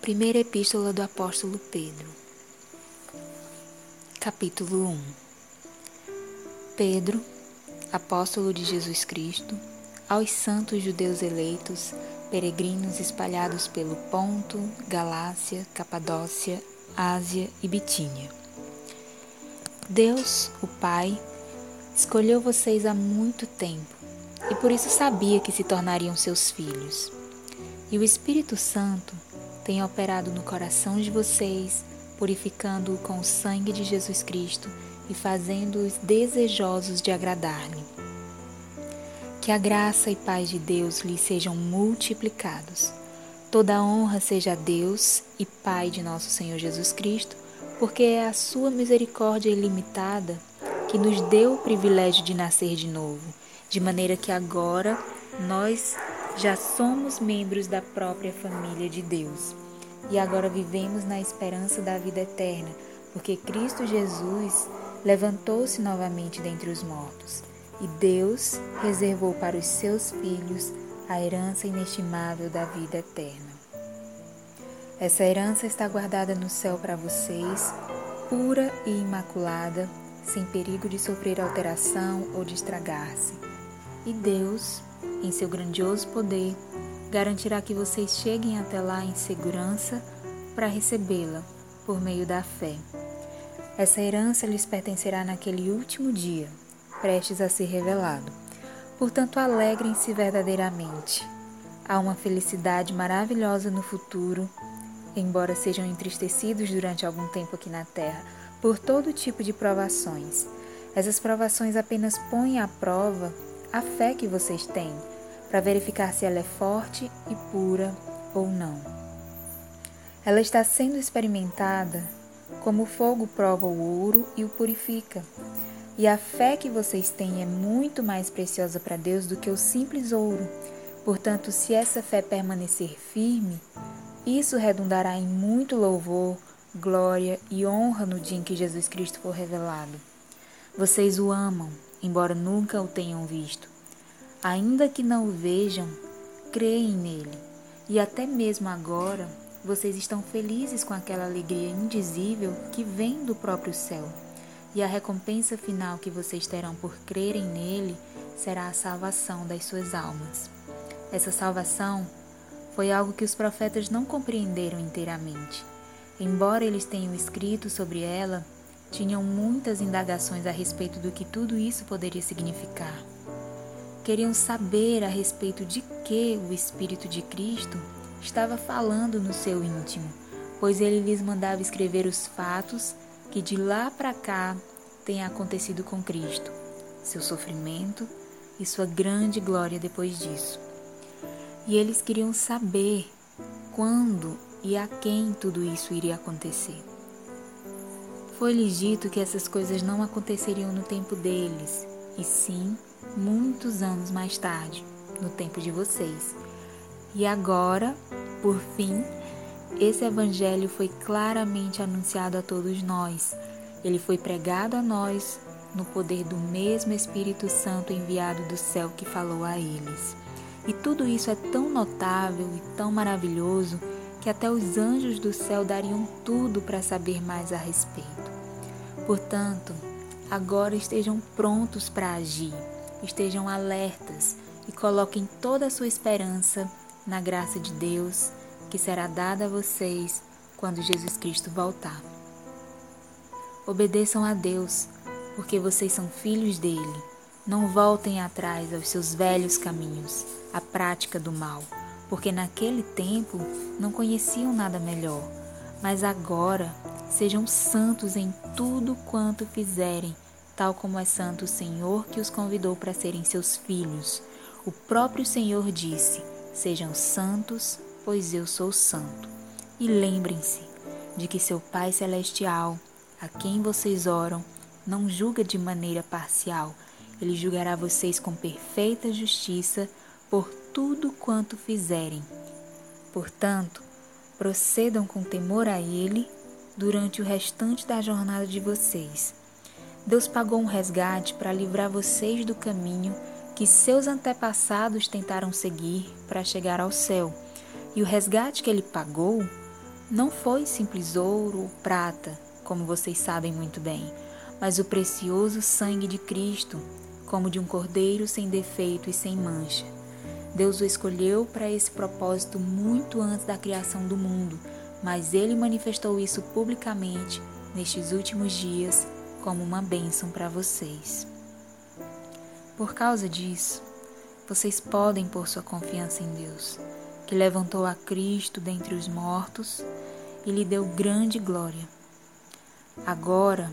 Primeira Epístola do Apóstolo Pedro, capítulo 1 Pedro, apóstolo de Jesus Cristo, aos santos judeus eleitos, peregrinos espalhados pelo Ponto, Galácia, Capadócia, Ásia e Bitínia. Deus, o Pai, escolheu vocês há muito tempo e por isso sabia que se tornariam seus filhos. E o Espírito Santo tem operado no coração de vocês, purificando-o com o sangue de Jesus Cristo e fazendo-os desejosos de agradar-lhe. Que a graça e paz de Deus lhes sejam multiplicados. Toda a honra seja a Deus e Pai de nosso Senhor Jesus Cristo, porque é a sua misericórdia ilimitada que nos deu o privilégio de nascer de novo, de maneira que agora nós já somos membros da própria família de Deus. E agora vivemos na esperança da vida eterna, porque Cristo Jesus levantou-se novamente dentre os mortos. E Deus reservou para os seus filhos a herança inestimável da vida eterna. Essa herança está guardada no céu para vocês, pura e imaculada, sem perigo de sofrer alteração ou de estragar-se. E Deus, em seu grandioso poder, garantirá que vocês cheguem até lá em segurança para recebê-la por meio da fé. Essa herança lhes pertencerá naquele último dia, prestes a ser revelado. Portanto, alegrem-se verdadeiramente. Há uma felicidade maravilhosa no futuro, embora sejam entristecidos durante algum tempo aqui na terra por todo tipo de provações. Essas provações apenas põem à prova a fé que vocês têm, para verificar se ela é forte e pura ou não. Ela está sendo experimentada como o fogo prova o ouro e o purifica. E a fé que vocês têm é muito mais preciosa para Deus do que o simples ouro. Portanto, se essa fé permanecer firme, isso redundará em muito louvor, glória e honra no dia em que Jesus Cristo for revelado. Vocês o amam, embora nunca o tenham visto. Ainda que não o vejam, creem nele. E até mesmo agora, vocês estão felizes com aquela alegria indizível que vem do próprio céu. E a recompensa final que vocês terão por crerem nele será a salvação das suas almas. Essa salvação foi algo que os profetas não compreenderam inteiramente. Embora eles tenham escrito sobre ela, tinham muitas indagações a respeito do que tudo isso poderia significar. Queriam saber a respeito de que o Espírito de Cristo estava falando no seu íntimo, pois ele lhes mandava escrever os fatos que de lá para cá têm acontecido com Cristo, seu sofrimento e sua grande glória depois disso. E eles queriam saber quando e a quem tudo isso iria acontecer. Foi-lhes dito que essas coisas não aconteceriam no tempo deles, e sim muitos anos mais tarde, no tempo de vocês. E agora, por fim, esse evangelho foi claramente anunciado a todos nós. Ele foi pregado a nós no poder do mesmo Espírito Santo enviado do céu que falou a eles. E tudo isso é tão notável e tão maravilhoso que até os anjos do céu dariam tudo para saber mais a respeito. Portanto, agora estejam prontos para agir, estejam alertas e coloquem toda a sua esperança na graça de Deus que será dada a vocês quando Jesus Cristo voltar. Obedeçam a Deus, porque vocês são filhos dele. Não voltem atrás aos seus velhos caminhos, à prática do mal, porque naquele tempo não conheciam nada melhor, mas agora Sejam santos em tudo quanto fizerem, tal como é santo o Senhor que os convidou para serem seus filhos. O próprio Senhor disse: Sejam santos, pois eu sou santo. E lembrem-se de que seu Pai Celestial, a quem vocês oram, não julga de maneira parcial. Ele julgará vocês com perfeita justiça por tudo quanto fizerem. Portanto, procedam com temor a Ele durante o restante da jornada de vocês. Deus pagou um resgate para livrar vocês do caminho que seus antepassados tentaram seguir para chegar ao céu. E o resgate que ele pagou não foi simples ouro ou prata, como vocês sabem muito bem, mas o precioso sangue de Cristo, como de um cordeiro sem defeito e sem mancha. Deus o escolheu para esse propósito muito antes da criação do mundo, mas ele manifestou isso publicamente nestes últimos dias como uma bênção para vocês. Por causa disso, vocês podem pôr sua confiança em Deus, que levantou a Cristo dentre os mortos e lhe deu grande glória. Agora,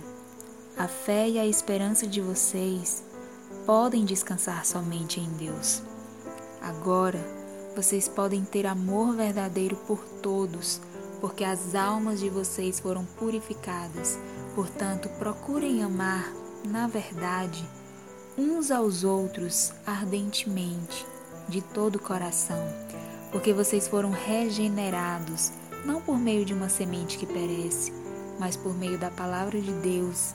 a fé e a esperança de vocês podem descansar somente em Deus. Agora, vocês podem ter amor verdadeiro por todos, porque as almas de vocês foram purificadas. Portanto, procurem amar, na verdade, uns aos outros ardentemente, de todo o coração, porque vocês foram regenerados, não por meio de uma semente que perece, mas por meio da palavra de Deus,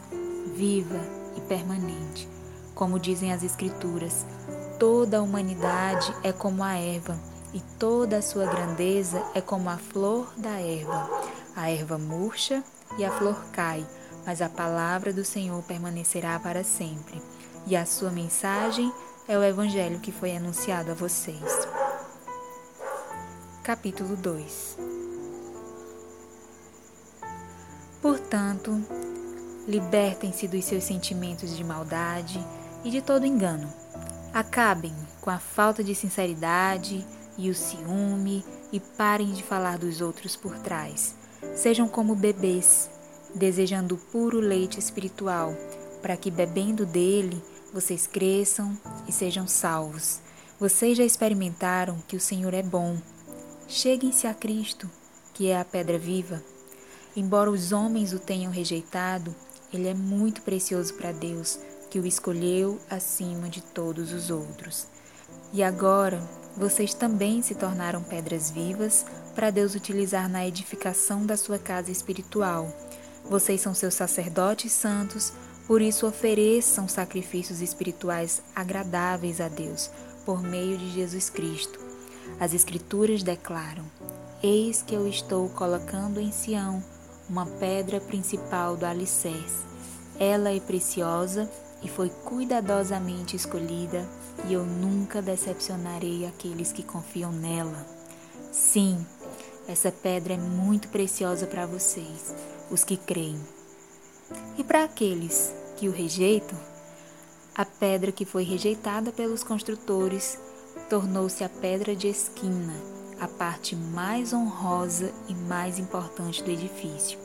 viva e permanente. Como dizem as Escrituras, toda a humanidade é como a erva, e toda a sua grandeza é como a flor da erva. A erva murcha e a flor cai, mas a palavra do Senhor permanecerá para sempre. E a sua mensagem é o evangelho que foi anunciado a vocês. Capítulo 2 Portanto, libertem-se dos seus sentimentos de maldade e de todo engano. Acabem com a falta de sinceridade e o ciúme e parem de falar dos outros por trás. Sejam como bebês, desejando puro leite espiritual, para que bebendo dele vocês cresçam e sejam salvos. Vocês já experimentaram que o Senhor é bom. Cheguem-se a Cristo, que é a pedra viva. Embora os homens o tenham rejeitado, ele é muito precioso para Deus que o escolheu acima de todos os outros. E agora vocês também se tornaram pedras vivas para Deus utilizar na edificação da sua casa espiritual. Vocês são seus sacerdotes santos, por isso ofereçam sacrifícios espirituais agradáveis a Deus por meio de Jesus Cristo. As Escrituras declaram: Eis que eu estou colocando em Sião uma pedra principal do alicerce. Ela é preciosa e foi cuidadosamente escolhida, e eu nunca decepcionarei aqueles que confiam nela. Sim, essa pedra é muito preciosa para vocês, os que creem. E para aqueles que o rejeitam, a pedra que foi rejeitada pelos construtores tornou-se a pedra de esquina, a parte mais honrosa e mais importante do edifício.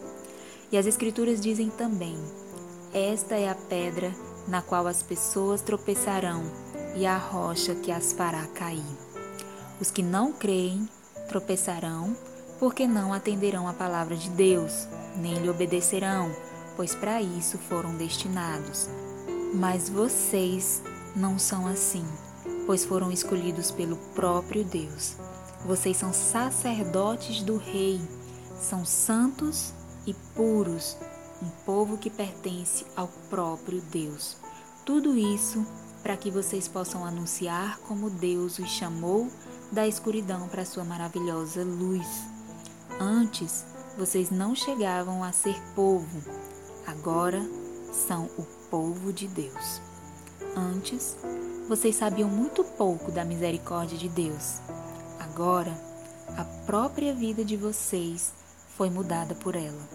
E as Escrituras dizem também: esta é a pedra na qual as pessoas tropeçarão, e a rocha que as fará cair. Os que não creem tropeçarão, porque não atenderão à palavra de Deus, nem lhe obedecerão, pois para isso foram destinados. Mas vocês não são assim, pois foram escolhidos pelo próprio Deus. Vocês são sacerdotes do Rei, são santos e puros um povo que pertence ao próprio Deus. Tudo isso para que vocês possam anunciar como Deus os chamou da escuridão para sua maravilhosa luz. Antes, vocês não chegavam a ser povo, agora são o povo de Deus. Antes, vocês sabiam muito pouco da misericórdia de Deus. Agora, a própria vida de vocês foi mudada por ela.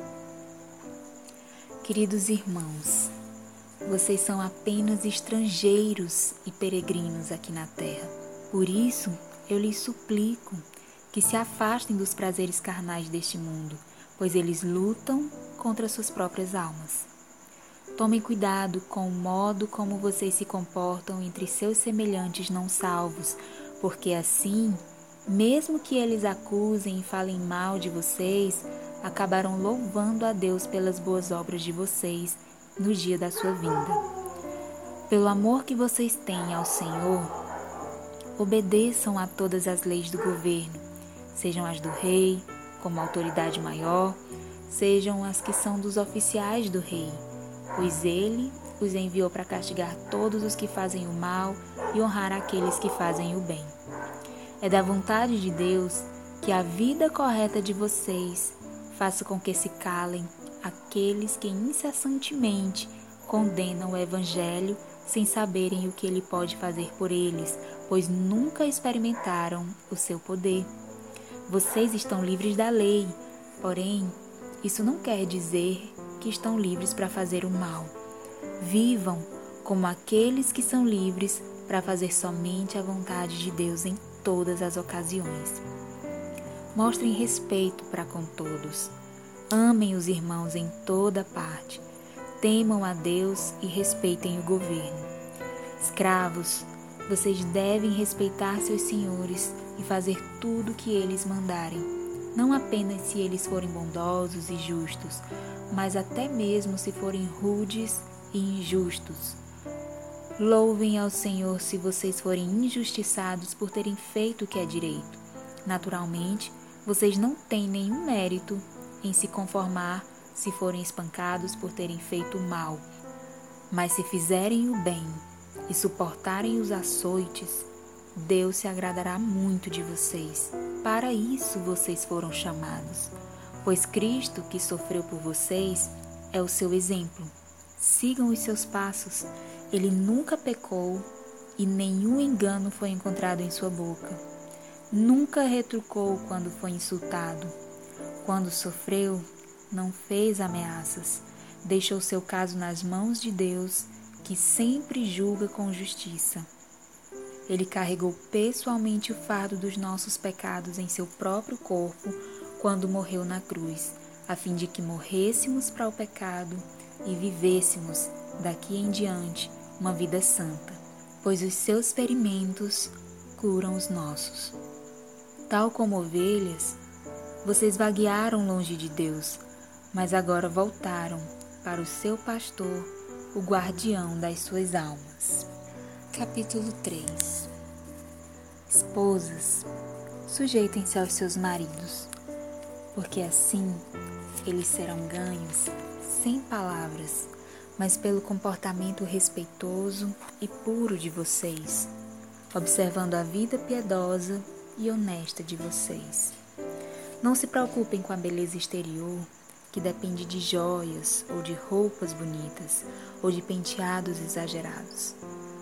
Queridos irmãos, vocês são apenas estrangeiros e peregrinos aqui na terra. Por isso, eu lhes suplico que se afastem dos prazeres carnais deste mundo, pois eles lutam contra suas próprias almas. Tomem cuidado com o modo como vocês se comportam entre seus semelhantes não salvos, porque assim, mesmo que eles acusem e falem mal de vocês, acabaram louvando a Deus pelas boas obras de vocês no dia da sua vinda. Pelo amor que vocês têm ao Senhor, obedeçam a todas as leis do governo, sejam as do rei, como autoridade maior, sejam as que são dos oficiais do rei, pois ele os enviou para castigar todos os que fazem o mal e honrar aqueles que fazem o bem. É da vontade de Deus que a vida correta de vocês faça com que se calem aqueles que incessantemente condenam o Evangelho sem saberem o que ele pode fazer por eles, pois nunca experimentaram o seu poder. Vocês estão livres da lei, porém, isso não quer dizer que estão livres para fazer o mal. Vivam como aqueles que são livres para fazer somente a vontade de Deus em todas as ocasiões. Mostrem respeito para com todos. Amem os irmãos em toda parte. Temam a Deus e respeitem o governo. Escravos, vocês devem respeitar seus senhores e fazer tudo o que eles mandarem, não apenas se eles forem bondosos e justos, mas até mesmo se forem rudes e injustos. Louvem ao Senhor se vocês forem injustiçados por terem feito o que é direito. Naturalmente, vocês não têm nenhum mérito em se conformar se forem espancados por terem feito mal. Mas se fizerem o bem e suportarem os açoites, Deus se agradará muito de vocês. Para isso vocês foram chamados pois Cristo, que sofreu por vocês, é o seu exemplo. Sigam os seus passos. Ele nunca pecou e nenhum engano foi encontrado em sua boca. Nunca retrucou quando foi insultado. Quando sofreu, não fez ameaças. Deixou seu caso nas mãos de Deus, que sempre julga com justiça. Ele carregou pessoalmente o fardo dos nossos pecados em seu próprio corpo quando morreu na cruz, a fim de que morrêssemos para o pecado e vivêssemos daqui em diante uma vida santa, pois os seus ferimentos curam os nossos. Tal como ovelhas, vocês vaguearam longe de Deus, mas agora voltaram para o seu pastor, o guardião das suas almas. Capítulo 3 Esposas, sujeitem-se aos seus maridos porque assim eles serão ganhos sem palavras, mas pelo comportamento respeitoso e puro de vocês, observando a vida piedosa e honesta de vocês. Não se preocupem com a beleza exterior, que depende de joias ou de roupas bonitas ou de penteados exagerados.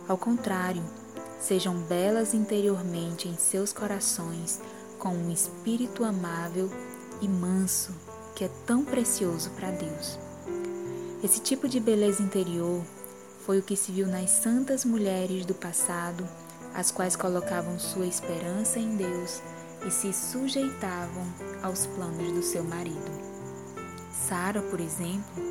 Ao contrário, sejam belas interiormente em seus corações com um espírito amável e manso que é tão precioso para Deus. Esse tipo de beleza interior foi o que se viu nas santas mulheres do passado, as quais colocavam sua esperança em Deus e se sujeitavam aos planos do seu marido. Sara, por exemplo,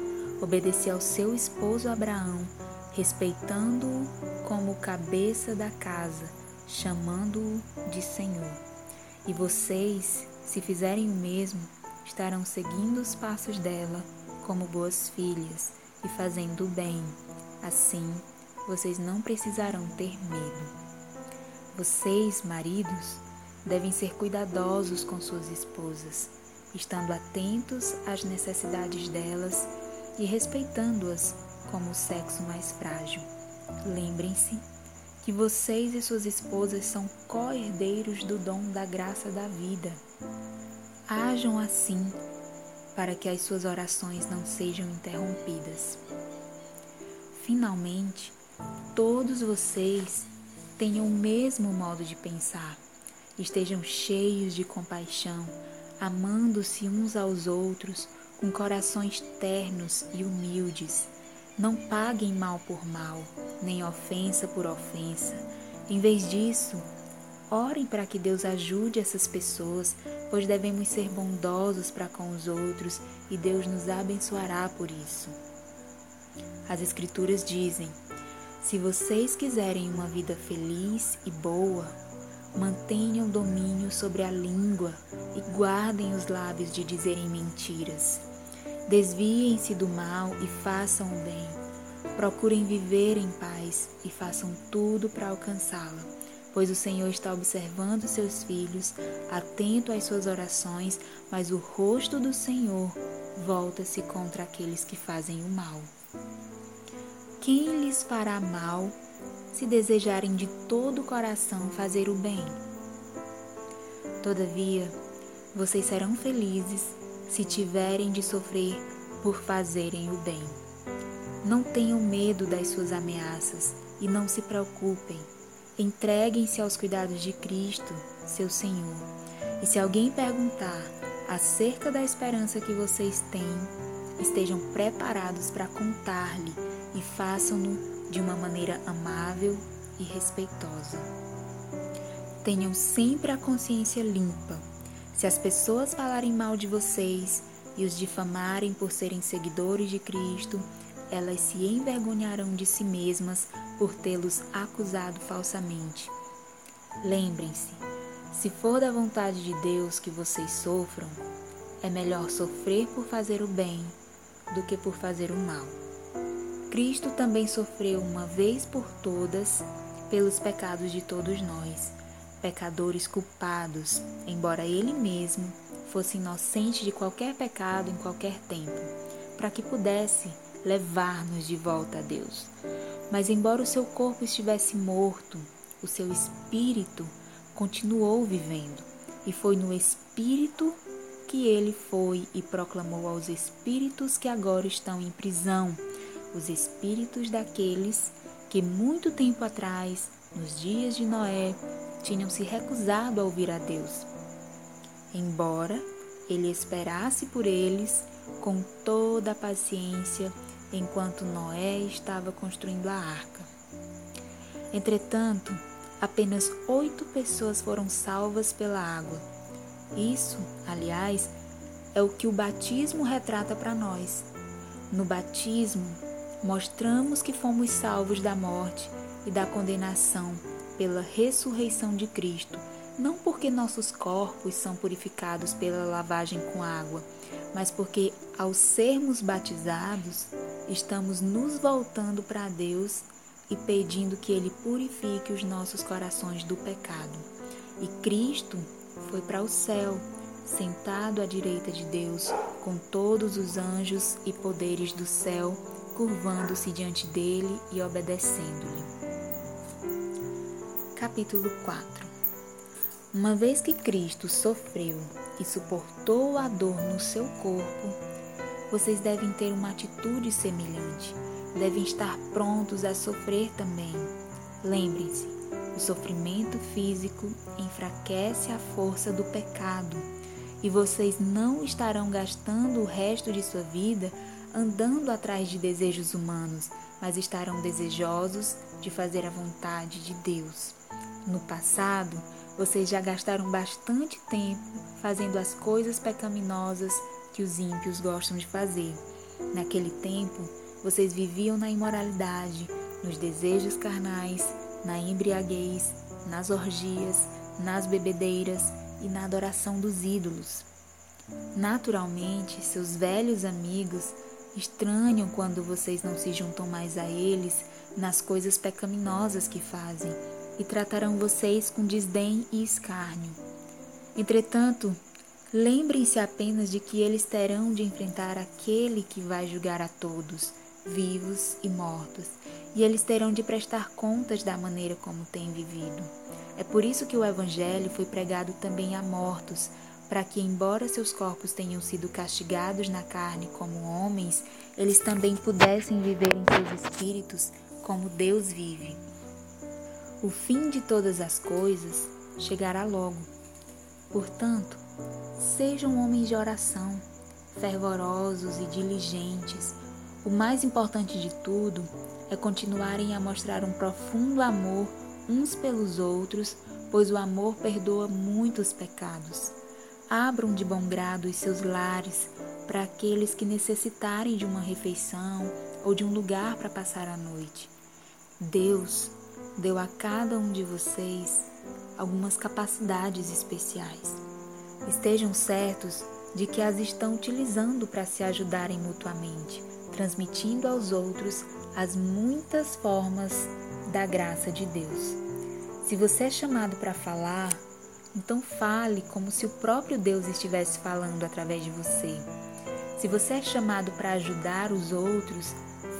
obedecia ao seu esposo Abraão, respeitando-o como cabeça da casa, chamando-o de Senhor. E vocês, se fizerem o mesmo, estarão seguindo os passos dela como boas filhas e fazendo o bem. Assim, vocês não precisarão ter medo. Vocês, maridos, devem ser cuidadosos com suas esposas, estando atentos às necessidades delas e respeitando-as como o sexo mais frágil. Lembrem-se que vocês e suas esposas são co-herdeiros do dom da graça da vida. Ajam assim para que as suas orações não sejam interrompidas. Finalmente, todos vocês tenham o mesmo modo de pensar, estejam cheios de compaixão, amando-se uns aos outros com corações ternos e humildes não paguem mal por mal, nem ofensa por ofensa. Em vez disso, orem para que Deus ajude essas pessoas, pois devemos ser bondosos para com os outros e Deus nos abençoará por isso. As Escrituras dizem: se vocês quiserem uma vida feliz e boa, mantenham domínio sobre a língua e guardem os lábios de dizerem mentiras. Desviem-se do mal e façam o bem. Procurem viver em paz e façam tudo para alcançá-la, pois o Senhor está observando seus filhos, atento às suas orações, mas o rosto do Senhor volta-se contra aqueles que fazem o mal. Quem lhes fará mal se desejarem de todo o coração fazer o bem? Todavia, vocês serão felizes se tiverem de sofrer por fazerem o bem. Não tenham medo das suas ameaças e não se preocupem. Entreguem-se aos cuidados de Cristo, seu Senhor. E se alguém perguntar acerca da esperança que vocês têm, estejam preparados para contar-lhe e façam-no de uma maneira amável e respeitosa. Tenham sempre a consciência limpa. Se as pessoas falarem mal de vocês e os difamarem por serem seguidores de Cristo, elas se envergonharão de si mesmas por tê-los acusado falsamente. Lembrem-se, se for da vontade de Deus que vocês sofram, é melhor sofrer por fazer o bem do que por fazer o mal. Cristo também sofreu uma vez por todas pelos pecados de todos nós, pecadores culpados, embora ele mesmo fosse inocente de qualquer pecado em qualquer tempo, para que pudesse levar-nos de volta a Deus. Mas, embora o seu corpo estivesse morto, o seu espírito continuou vivendo, e foi no espírito que ele foi e proclamou aos espíritos que agora estão em prisão, os espíritos daqueles que muito tempo atrás, nos dias de Noé, tinham se recusado a ouvir a Deus. Embora ele esperasse por eles com toda a paciência enquanto Noé estava construindo a arca. Entretanto, apenas oito pessoas foram salvas pela água. Isso, aliás, é o que o batismo retrata para nós. No batismo, mostramos que fomos salvos da morte e da condenação pela ressurreição de Cristo, não porque nossos corpos são purificados pela lavagem com água, mas porque ao sermos batizados, estamos nos voltando para Deus e pedindo que Ele purifique os nossos corações do pecado. E Cristo foi para o céu, sentado à direita de Deus, com todos os anjos e poderes do céu, curvando-se diante dele e obedecendo-lhe. Capítulo 4 Uma vez que Cristo sofreu e suportou a dor no seu corpo, vocês devem ter uma atitude semelhante. Devem estar prontos a sofrer também. Lembrem-se, o sofrimento físico enfraquece a força do pecado e vocês não estarão gastando o resto de sua vida andando atrás de desejos humanos, mas estarão desejosos de fazer a vontade de Deus. No passado, vocês já gastaram bastante tempo fazendo as coisas pecaminosas que os ímpios gostam de fazer. Naquele tempo, vocês viviam na imoralidade, nos desejos carnais, na embriaguez, nas orgias, nas bebedeiras e na adoração dos ídolos. Naturalmente, seus velhos amigos estranham quando vocês não se juntam mais a eles nas coisas pecaminosas que fazem e tratarão vocês com desdém e escárnio. Entretanto, Lembrem-se apenas de que eles terão de enfrentar aquele que vai julgar a todos, vivos e mortos, e eles terão de prestar contas da maneira como têm vivido. É por isso que o Evangelho foi pregado também a mortos, para que, embora seus corpos tenham sido castigados na carne como homens, eles também pudessem viver em seus espíritos como Deus vive. O fim de todas as coisas chegará logo. Portanto, Sejam homens de oração, fervorosos e diligentes. O mais importante de tudo é continuarem a mostrar um profundo amor uns pelos outros, pois o amor perdoa muitos pecados. Abram de bom grado os seus lares para aqueles que necessitarem de uma refeição ou de um lugar para passar a noite. Deus deu a cada um de vocês algumas capacidades especiais. Estejam certos de que as estão utilizando para se ajudarem mutuamente, transmitindo aos outros as muitas formas da graça de Deus. Se você é chamado para falar, então fale como se o próprio Deus estivesse falando através de você. Se você é chamado para ajudar os outros,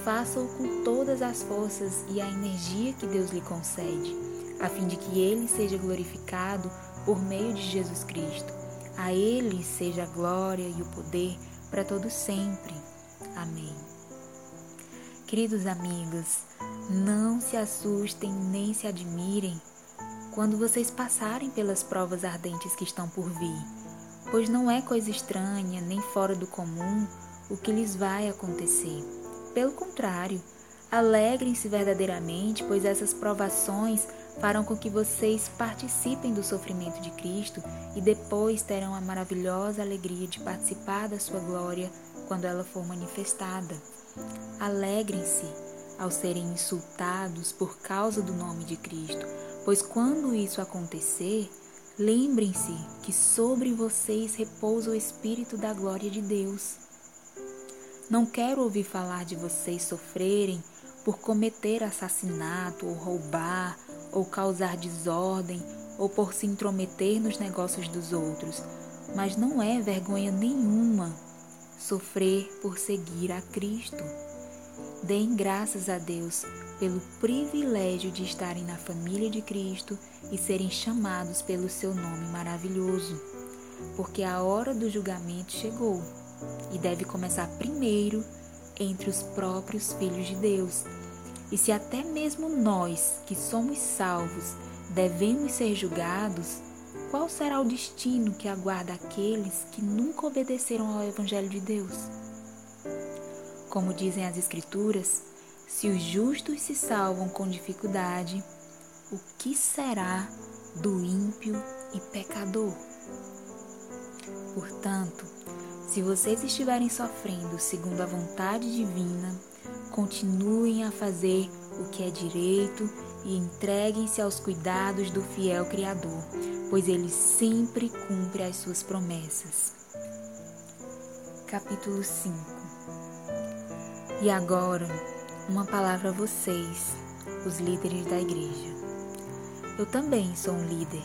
faça-o com todas as forças e a energia que Deus lhe concede, a fim de que ele seja glorificado por meio de Jesus Cristo A Ele seja a glória e o poder para todos sempre. Amém. Queridos amigos, não se assustem nem se admirem quando vocês passarem pelas provas ardentes que estão por vir, pois não é coisa estranha nem fora do comum o que lhes vai acontecer. Pelo contrário, alegrem-se verdadeiramente, pois essas provações farão com que vocês participem do sofrimento de Cristo e depois terão a maravilhosa alegria de participar da sua glória quando ela for manifestada. Alegrem-se ao serem insultados por causa do nome de Cristo, pois quando isso acontecer, lembrem-se que sobre vocês repousa o Espírito da glória de Deus. Não quero ouvir falar de vocês sofrerem por cometer assassinato ou roubar ou causar desordem ou por se intrometer nos negócios dos outros, mas não é vergonha nenhuma sofrer por seguir a Cristo. Deem graças a Deus pelo privilégio de estarem na família de Cristo e serem chamados pelo seu nome maravilhoso, porque a hora do julgamento chegou e deve começar primeiro entre os próprios filhos de Deus e se até mesmo nós, que somos salvos, devemos ser julgados, qual será o destino que aguarda aqueles que nunca obedeceram ao Evangelho de Deus? Como dizem as Escrituras, se os justos se salvam com dificuldade, o que será do ímpio e pecador? Portanto, se vocês estiverem sofrendo segundo a vontade divina, continuem a fazer o que é direito e entreguem-se aos cuidados do fiel Criador, pois ele sempre cumpre as suas promessas. Capítulo 5 E agora, uma palavra a vocês, os líderes da igreja. Eu também sou um líder.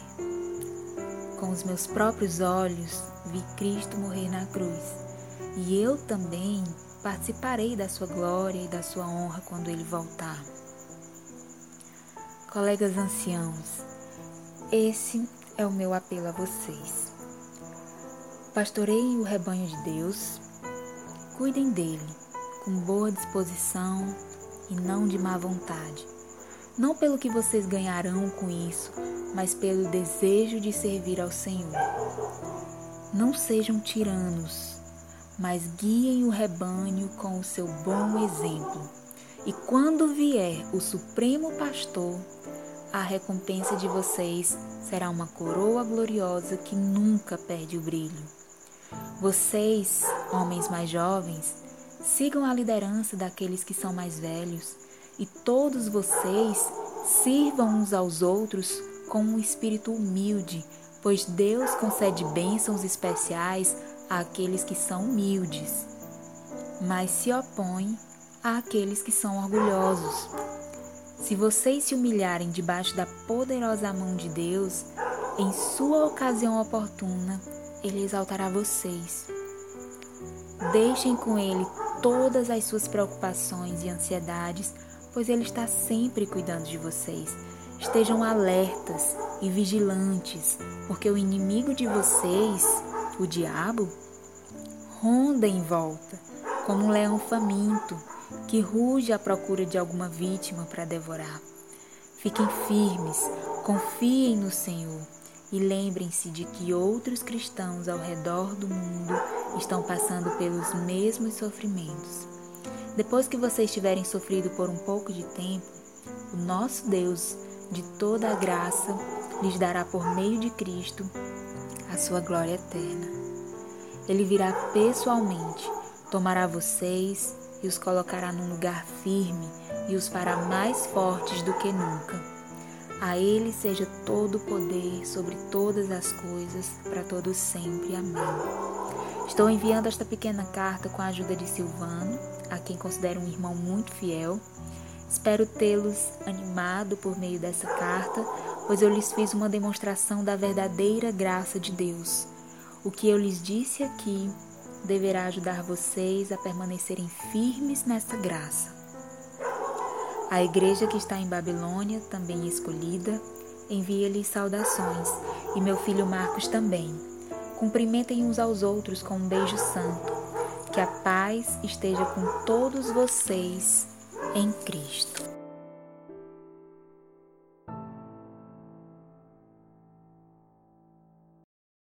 Com os meus próprios olhos, vi Cristo morrer na cruz, e eu também participarei da sua glória e da sua honra quando ele voltar. Colegas anciãos, esse é o meu apelo a vocês. Pastoreiem o rebanho de Deus, cuidem dele com boa disposição e não de má vontade. Não pelo que vocês ganharão com isso, mas pelo desejo de servir ao Senhor. Não sejam tiranos, mas guiem o rebanho com o seu bom exemplo. E quando vier o Supremo Pastor, a recompensa de vocês será uma coroa gloriosa que nunca perde o brilho. Vocês, homens mais jovens, sigam a liderança daqueles que são mais velhos, e todos vocês sirvam uns aos outros com um espírito humilde, pois Deus concede bênçãos especiais àqueles que são humildes, mas se opõe àqueles que são orgulhosos. Se vocês se humilharem debaixo da poderosa mão de Deus, em sua ocasião oportuna, Ele exaltará vocês. Deixem com Ele todas as suas preocupações e ansiedades, pois Ele está sempre cuidando de vocês. Estejam alertas e vigilantes, porque o inimigo de vocês, o diabo ronda em volta, como um leão faminto que ruge à procura de alguma vítima para devorar. Fiquem firmes, confiem no Senhor e lembrem-se de que outros cristãos ao redor do mundo estão passando pelos mesmos sofrimentos. Depois que vocês tiverem sofrido por um pouco de tempo, o nosso Deus de toda a graça lhes dará por meio de Cristo a sua glória eterna. Ele virá pessoalmente, tomará vocês e os colocará num lugar firme e os fará mais fortes do que nunca. A Ele seja todo o poder sobre todas as coisas, para todos sempre. Amém. Estou enviando esta pequena carta com a ajuda de Silvano, a quem considero um irmão muito fiel. Espero tê-los animado por meio dessa carta pois eu lhes fiz uma demonstração da verdadeira graça de Deus. O que eu lhes disse aqui deverá ajudar vocês a permanecerem firmes nessa graça. A igreja que está em Babilônia, também escolhida, envia-lhes saudações, e meu filho Marcos também. Cumprimentem uns aos outros com um beijo santo. Que a paz esteja com todos vocês em Cristo.